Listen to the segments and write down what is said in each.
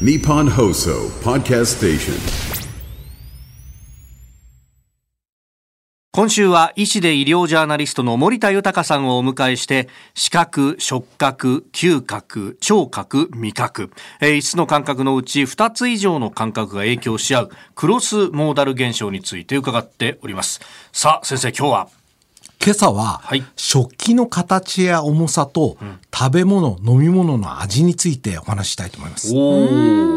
Nippon Hoso Podcast Station. 今週は医師で医療ジャーナリストの森田豊さんをお迎えして視覚、触覚、嗅覚、聴覚、味覚、えー、5つの感覚のうち2つ以上の感覚が影響し合うクロスモーダル現象について伺っておりますさあ先生今日は今朝は、はい。食器の形や重さと、食べ物飲み物の味についてお話ししたいと思います。お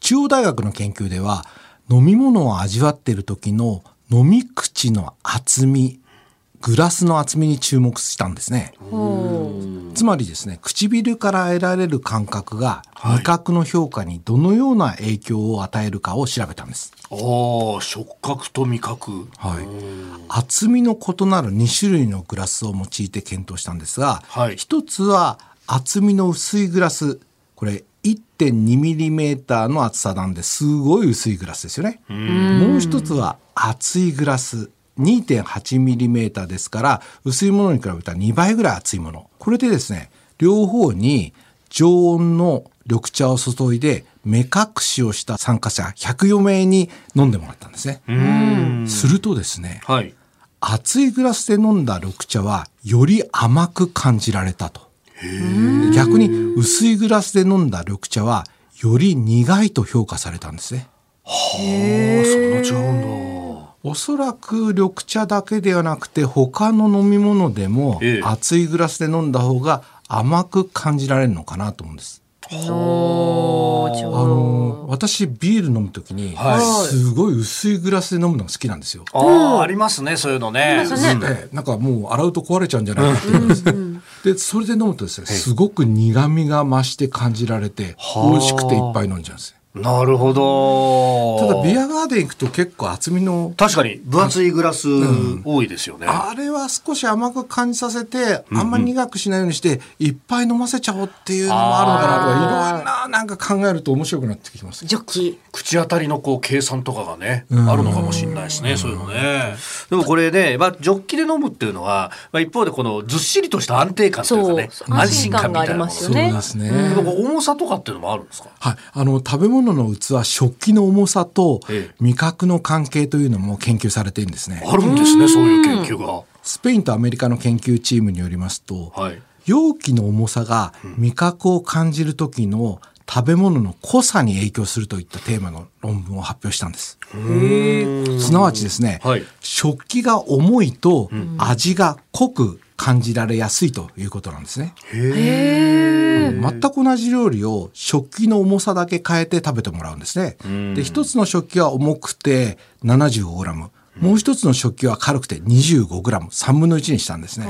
中央大学の研究では飲み物を味わっている時の飲み口の厚みグラスの厚みに注目したんですねつまりですね唇から得られる感覚が味覚の評価にどのような影響を与えるかを調べたんです。お触覚と味覚。はい、厚みの異なる2種類のグラスを用いて検討したんですが、はい。一つは厚みの薄いグラス。これ 1.2mm の厚さなんです。ごい薄いグラスですよね。もう一つは厚いグラス 2.8mm ですから薄いものに比べたら2倍ぐらい厚いものこれでですね両方に常温の緑茶を注いで目隠しをした参加者104名に飲んでもらったんですね。するとですねはい熱いグラスで飲んだ緑茶はより甘く感じられたと。逆に薄いグラスで飲んだ緑茶はより苦いと評価されたんですね。あそんな違うんだおそらく緑茶だけではなくて他の飲み物でもええ。熱いグラスで飲んだ方が甘く感じられるのかなと思うんです。あょの私ビール飲む時にはい。すごい薄いグラスで飲むのが好きなんですよ。ああ、ありますねそういうのね。りますね。ええなんかもう洗うと壊れちゃうんじゃないかって思うんですでそれで飲むとですねすごく苦味が増して感じられて美味しくていっぱい飲んじゃうんですねなるほど。ただビアガーデン行くと結構厚みの確かに分厚いグラス多いですよね、あれは少し甘く感じさせてあんまり苦くしないようにしていっぱい飲ませちゃおうっていうのもあるのかなとかいろいろななんか考えると面白くなってきます。ジョッキ口当たりのこう計算とかがね、あるのかもしれないですね、そういうのね。でもこれね、まあ、ジョッキで飲むっていうのは、まあ、一方でこのずっしりとした安定感というかね、そう安心感がありますよね。そうですね、重さとかっていうのもあるんですか？はい、あの食べ物の器食器の重さとええ味覚の関係というのも研究されているんですねあるんですね、そういう研究が。スペインとアメリカの研究チームによりますと、はい。容器の重さが味覚を感じる時の食べ物の濃さに影響するといったテーマの論文を発表したんです。すなわちですね、はい食器が重いと味が濃く感じられやすいということなんですね。全く同じ料理を食器の重さだけ変えて食べてもらうんですね。で一つの食器は重くて 75g もう一つの食器は軽くて 25g3 分の1にしたんですね。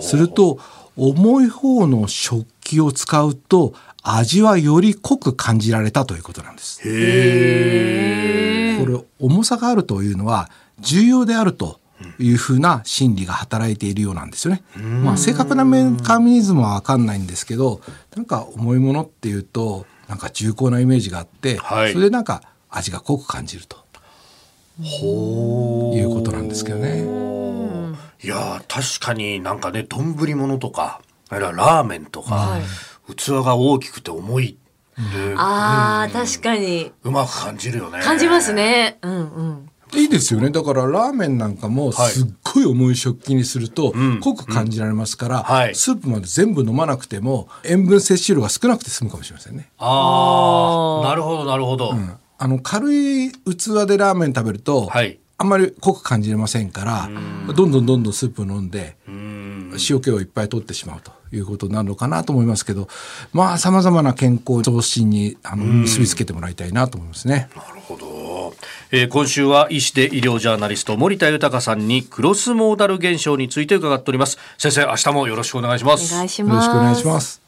すると重い方の食器を使うと味はより濃く感じられたということなんです。これ重さがあるというのは重要であるというふうな心理が働いているようなんですよね。まあ正確なメカニズムは分かんないんですけどなんか重いものっていうとなんか重厚なイメージがあって、はいそれでなんか味が濃く感じるということなんですけどね。いやー確かになんかね丼物とかあるいはラーメンとか、器が大きくて重い。であー確かに。うまく感じるよね。感じますね。うんうん。いいですよね。だからラーメンなんかもはい。すっごい重い食器にするとん。濃く感じられますから、はい。スープまで全部飲まなくても塩分摂取量が少なくて済むかもしれませんね。ああなるほどなるほど、あの軽い器でラーメン食べると、はい。あんまり濃く感じれませんからどんどんどんどんスープを飲んで塩気をいっぱい取ってしまうということになるのかなと思いますけどまあさまざまな健康増進にあの結びつけてもらいたいなと思いますね。なるほど、えー今週は医師で医療ジャーナリスト森田豊さんにクロスモーダル現象について伺っております。先生明日もよろしくお願いします。お願いしよろますしくお願いします。